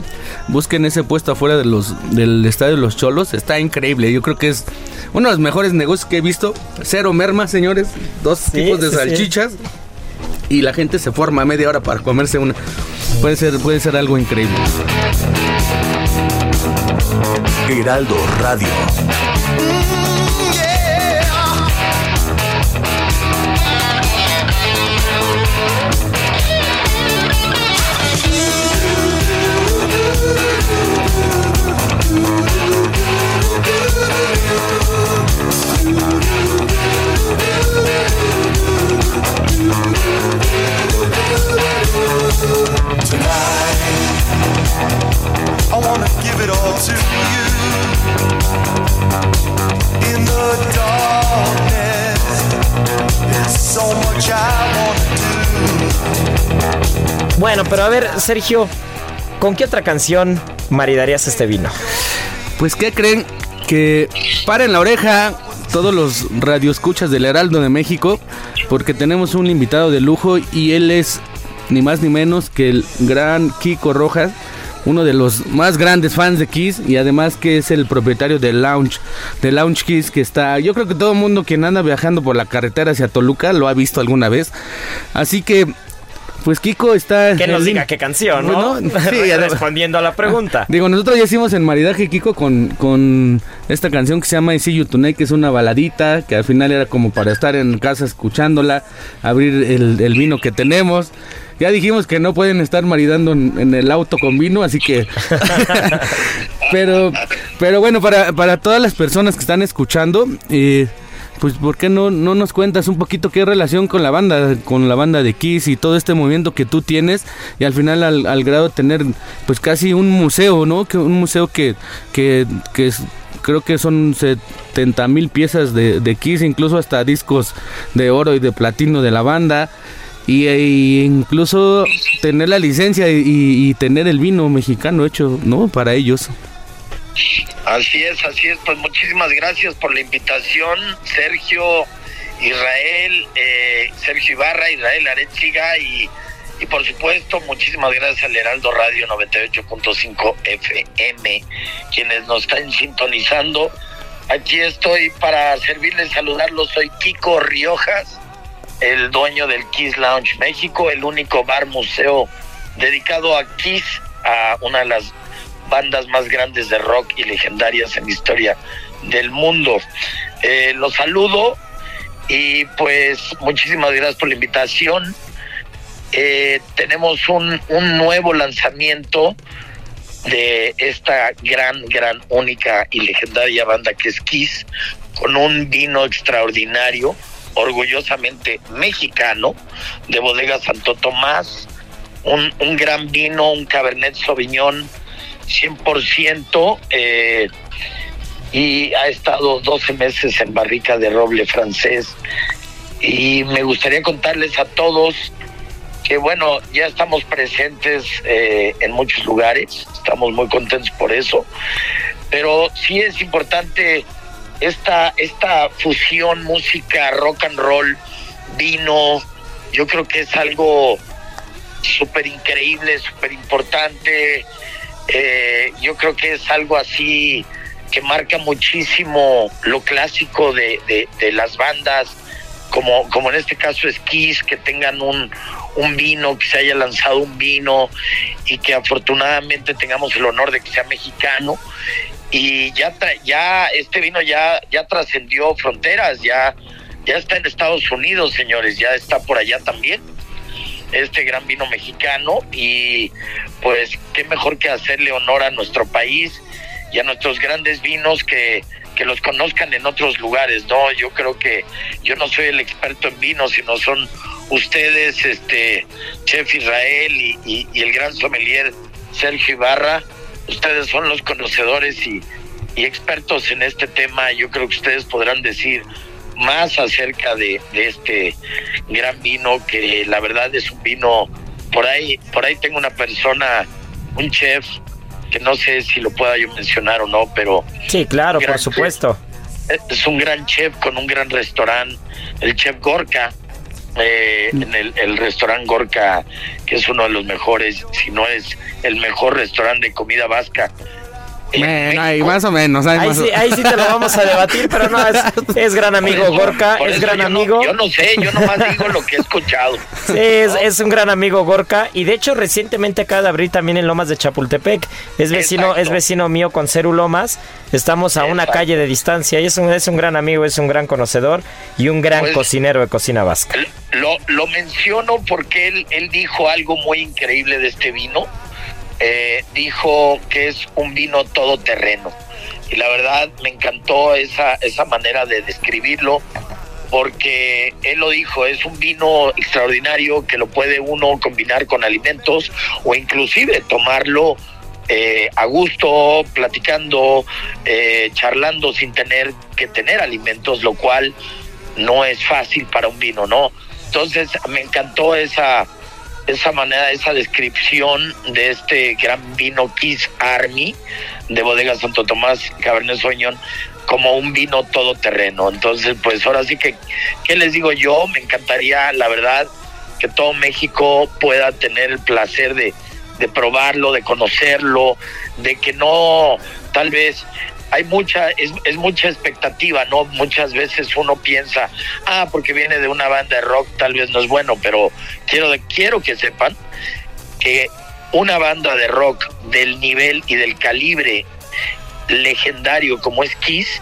busquen ese puesto afuera de los, del estadio de los Cholos. Está increíble. Yo creo que es uno de los mejores negocios que he visto. Cero merma, señores. Dos tipos de salchichas. Y la gente se forma media hora para comerse una. Puede ser, puede ser algo increíble. Heraldo Radio. Bueno, pero a ver, Sergio, ¿con qué otra canción maridarías este vino? Pues, ¿qué creen? Que paren la oreja todos los radioescuchas del Heraldo de México, porque tenemos un invitado de lujo y él es ni más ni menos que el gran Kiko Rojas uno de los más grandes fans de Kiss y además que es el propietario del Lounge, de Lounge Kiss que está, yo creo que todo el mundo quien anda viajando por la carretera hacia Toluca lo ha visto alguna vez. Así que pues Kiko está. Que nos diga qué canción, ¿no? [laughs] sí, respondiendo a la pregunta. [laughs] Digo, nosotros ya hicimos en maridaje Kiko con, con esta canción que se llama I See You Tonight, que es una baladita, que al final era como para estar en casa escuchándola, abrir el, el vino que tenemos. Ya dijimos que no pueden estar maridando en, el auto con vino, así que. [laughs] pero, pero bueno, para, para todas las personas que están escuchando, eh, pues ¿por qué no, no nos cuentas un poquito qué relación con la banda, con la banda de Kiss y todo este movimiento que tú tienes y al final al, grado de tener pues casi un museo, ¿no? Que un museo que, que, que creo que son 70 mil piezas de, de Kiss, incluso hasta discos de oro y de platino de la banda y, e incluso tener la licencia y, tener el vino mexicano hecho, ¿no? Para ellos. Así es, así es. Pues muchísimas gracias por la invitación, Sergio, Israel, eh, Sergio Ibarra, Israel Arechiga y, y por supuesto muchísimas gracias al Heraldo Radio 98.5 FM, quienes nos están sintonizando. Aquí estoy para servirles, saludarlos. Soy Kiko Riojas, el dueño del Kiss Lounge México, el único bar museo dedicado a Kiss, a una de las bandas más grandes de rock y legendarias en la historia del mundo. Eh, los saludo y pues muchísimas gracias por la invitación. Eh, tenemos un, un nuevo lanzamiento de esta gran, gran, única y legendaria banda que es Kiss, con un vino extraordinario, orgullosamente mexicano, de Bodega Santo Tomás, un, un gran vino, un Cabernet Sauvignon 100%, eh, y ha estado 12 meses en barrica de roble francés. Y me gustaría contarles a todos que bueno, ya estamos presentes eh, en muchos lugares, estamos muy contentos por eso, pero sí es importante esta, esta fusión música, rock and roll, vino, yo creo que es algo súper increíble, súper importante, eh, yo creo que es algo así que marca muchísimo lo clásico de, de, de las bandas, como, como en este caso Esquís, que tengan un, un vino, que se haya lanzado un vino y que afortunadamente tengamos el honor de que sea mexicano. Y ya, ya este vino ya, ya trascendió fronteras, ya, ya está en Estados Unidos, señores, ya está por allá también este gran vino mexicano y pues qué mejor que hacerle honor a nuestro país y a nuestros grandes vinos que, que los conozcan en otros lugares, ¿no? Yo creo que yo no soy el experto en vino, sino son ustedes, este, Chef Israel y, y, y el gran sommelier Sergio Ibarra, ustedes son los conocedores y, y, expertos en este tema. Yo creo que ustedes podrán decir más acerca de, de, este gran vino, que la verdad es un vino, por ahí, por ahí tengo una persona, un chef, que no sé si lo pueda yo mencionar o no, pero... Sí, claro, por supuesto. Chef, es un gran chef con un gran restaurante, el chef Gorka, eh, en el, el restaurante Gorka, que es uno de los mejores, si no es el mejor restaurante de comida vasca bueno, ahí más o menos. Ahí, más sí, ahí, sí, te lo vamos a debatir, pero no, es, [laughs] es gran amigo eso, Gorka, es gran yo amigo. No, yo no sé, yo nomás digo lo que he escuchado. [laughs] Sí, es, es, un gran amigo Gorka y de hecho recientemente acaba de abrir también en Lomas de Chapultepec. Es vecino, Exacto. es vecino mío con Ceru Lomas. Estamos a Exacto. una calle de distancia y es un, es un gran amigo, es un gran conocedor y un gran pues, cocinero de cocina vasca. Lo, lo menciono porque él, él dijo algo muy increíble de este vino eh, dijo que es un vino todoterreno. Y la verdad me encantó esa, esa manera de describirlo, porque él lo dijo, es un vino extraordinario que lo puede uno combinar con alimentos o inclusive tomarlo eh, a gusto, platicando, eh, charlando sin tener que tener alimentos, lo cual no es fácil para un vino, ¿no? Entonces me encantó esa, esa manera, esa descripción de este gran vino Kiss Army de Bodega Santo Tomás Cabernet Sauvignon como un vino todoterreno. Entonces, pues ahora sí que, ¿qué les digo yo? Me encantaría, la verdad, que todo México pueda tener el placer de, de probarlo, de conocerlo, de que no, tal vez hay mucha, es, es, mucha expectativa, ¿no? Muchas veces uno piensa, ah, porque viene de una banda de rock, tal vez no es bueno, pero quiero, quiero que sepan que una banda de rock del nivel y del calibre legendario como es Kiss,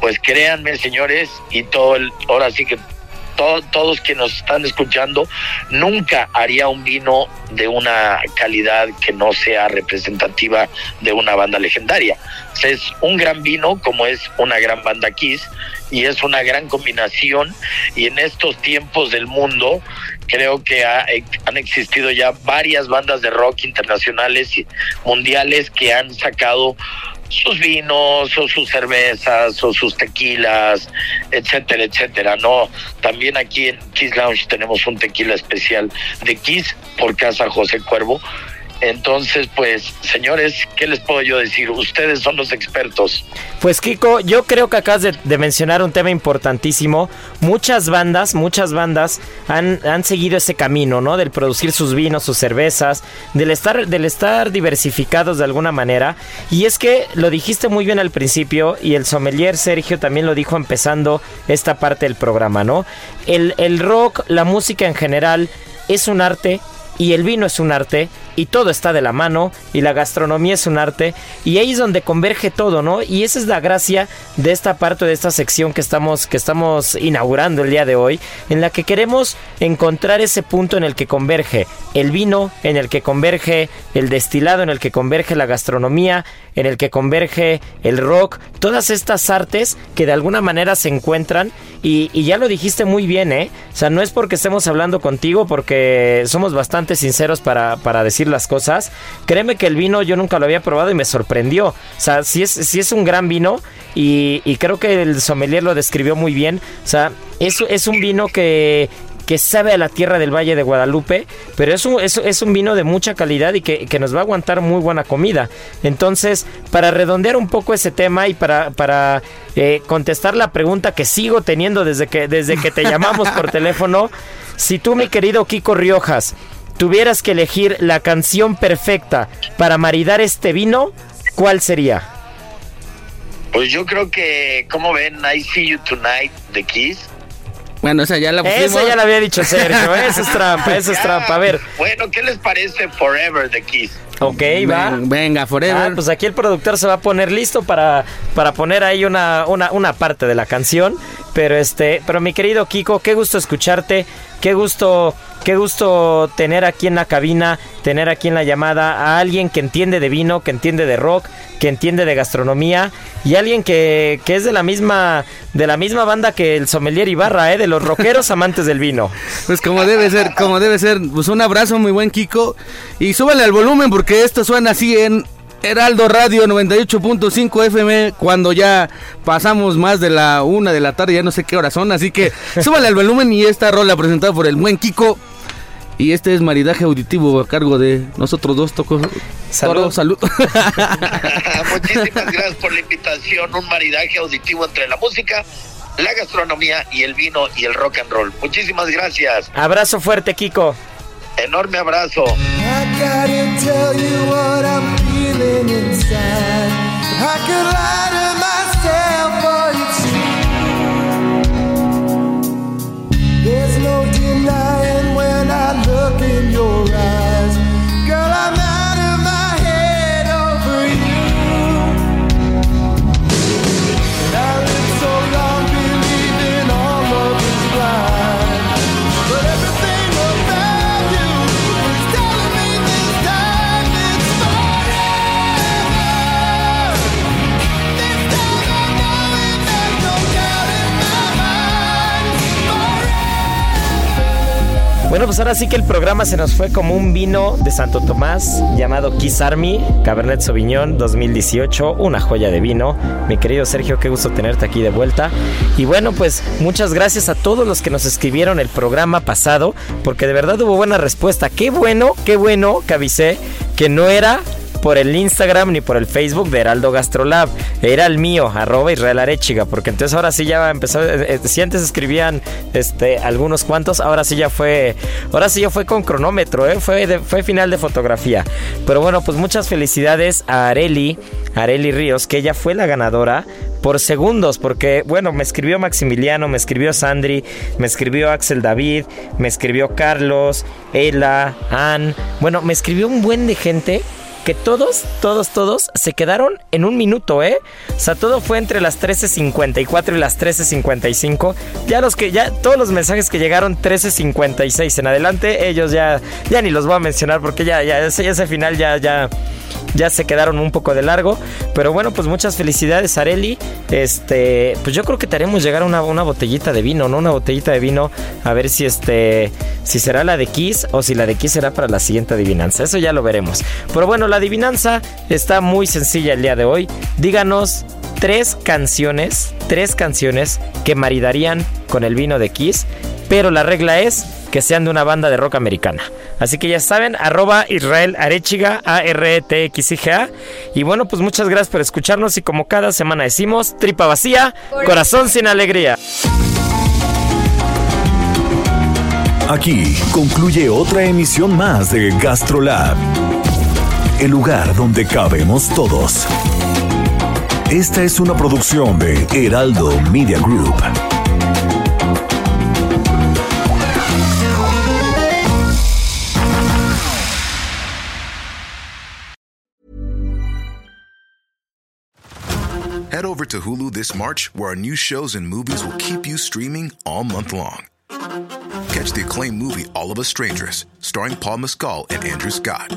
pues créanme, señores, y todo el, ahora sí que to, todos que nos están escuchando, nunca haría un vino de una calidad que no sea representativa de una banda legendaria. Es un gran vino como es una gran banda Kiss y es una gran combinación y en estos tiempos del mundo creo que ha, han existido ya varias bandas de rock internacionales y mundiales que han sacado sus vinos o sus cervezas o sus tequilas, etcétera, etcétera, ¿no? También aquí en Kiss Lounge tenemos un tequila especial de Kiss por Casa José Cuervo Entonces, pues, señores, ¿qué les puedo yo decir? Ustedes son los expertos. Pues Kiko, yo creo que acabas de, mencionar un tema importantísimo. Muchas bandas, muchas bandas han, han, seguido ese camino, ¿no? Del producir sus vinos, sus cervezas, del estar, del estar diversificados de alguna manera. Y es que lo dijiste muy bien al principio y el sommelier Sergio también lo dijo empezando esta parte del programa, ¿no? El, el rock, la música en general, es un arte y el vino es un arte y todo está de la mano y la gastronomía es un arte y ahí es donde converge todo, ¿no? Y esa es la gracia de esta parte de esta sección que estamos que estamos inaugurando el día de hoy, en la que queremos encontrar ese punto en el que converge el vino, en el que converge el destilado, en el que converge la gastronomía, en el que converge el rock, todas estas artes que de alguna manera se encuentran y, y ya lo dijiste muy bien, ¿eh? O sea, no es porque estemos hablando contigo, porque somos bastante sinceros para, para decir las cosas. Créeme que el vino yo nunca lo había probado y me sorprendió. O sea, si es, si es un gran vino y, creo que el sommelier lo describió muy bien. O sea, es, es un vino que, que sabe a la tierra del Valle de Guadalupe, pero es un, es, un vino de mucha calidad y que, nos va a aguantar muy buena comida. Entonces, para redondear un poco ese tema y para, para eh, contestar la pregunta que sigo teniendo desde que, desde que te llamamos por [laughs] teléfono, si tú, mi querido Kiko Riojas, tuvieras que elegir la canción perfecta para maridar este vino, ¿cuál sería? Pues yo creo que, como ven, I See You Tonight de Kiss. Bueno, esa ya la pusimos. Esa ya la había dicho Sergio, [laughs] esa es trampa, esa es trampa. A ver. Bueno, ¿qué les parece Forever de Kiss? Ok, va. Venga, Forever. Ah, pues aquí el productor se va a poner listo para, para poner ahí una, una, una parte de la canción. Pero este, pero mi querido Kiko, qué gusto escucharte, qué gusto Qué gusto tener aquí en la cabina, tener aquí en la llamada a alguien que entiende de vino, que entiende de rock, que entiende de gastronomía y alguien que, que es de la misma de la misma banda que el sommelier Ibarra, ¿eh? de los rockeros amantes del vino. Pues como debe ser, como debe ser. Pues un abrazo muy buen Kiko y súbale al volumen porque esto suena así en Heraldo Radio 98.5 FM cuando ya pasamos más de la una de la tarde, ya no sé qué horas son, así que súbale al volumen y esta rola presentada por el buen Kiko. Y este es maridaje auditivo a cargo de nosotros dos tocos. Salud. salud. [laughs] Muchísimas gracias por la invitación. Un maridaje auditivo entre la música, la gastronomía y el vino y el rock and roll. Muchísimas gracias. Abrazo fuerte, Kiko. Enorme abrazo. There's pues ahora sí que el programa se nos fue como un vino de Santo Tomás llamado Kiss Army, Cabernet Sauvignon 2018, una joya de vino. Mi querido Sergio, qué gusto tenerte aquí de vuelta. Y bueno, pues muchas gracias a todos los que nos escribieron el programa pasado, porque de verdad hubo buena respuesta. Qué bueno, qué bueno que avisé que no era por el Instagram ni por el Facebook de Heraldo Gastrolab. Era el mío, arroba Israel Arechiga, porque entonces ahora sí ya empezó. eh, eh, si antes escribían este, algunos cuantos, ahora sí ya fue. Ahora sí ya fue con cronómetro, ¿eh? fue, fue final de fotografía. Pero bueno, pues muchas felicidades a Areli, Areli Ríos, que ella fue la ganadora por segundos, porque bueno, me escribió Maximiliano, me escribió Sandri, me escribió Axel David, me escribió Carlos, Ela, Ann, bueno, me escribió un buen de gente que todos, todos, todos se quedaron en un minuto, ¿eh? O sea, todo fue entre las 13.54 y las 13.55. Ya los que, ya todos los mensajes que llegaron 13.56 en adelante, ellos ya, ya ni los voy a mencionar porque ya, ya, ese, ese final ya, ya, ya se quedaron un poco de largo. Pero bueno, pues muchas felicidades, Areli. Este, pues yo creo que te haremos llegar una, una botellita de vino, ¿no? Una botellita de vino. A ver si este, si será la de Kiss o si la de Kiss será para la siguiente adivinanza. Eso ya lo veremos. Pero bueno, la adivinanza está muy sencilla el día de hoy. Díganos tres canciones, tres canciones que maridarían con el vino de Kiss. Pero la regla es que sean de una banda de rock americana. Así que ya saben, arroba Israel Arechiga, A-R-E-T-X-I-G-A. Y bueno, pues muchas gracias por escucharnos y como cada semana decimos, tripa vacía, corazón sin alegría. Aquí concluye otra emisión más de GastroLab, el lugar donde cabemos todos. Esta es una producción de Heraldo Media Group. Head over to Hulu this March, where our new shows and movies will keep you streaming all month long. Catch the acclaimed movie All of Us Strangers, starring Paul Mescal and Andrew Scott.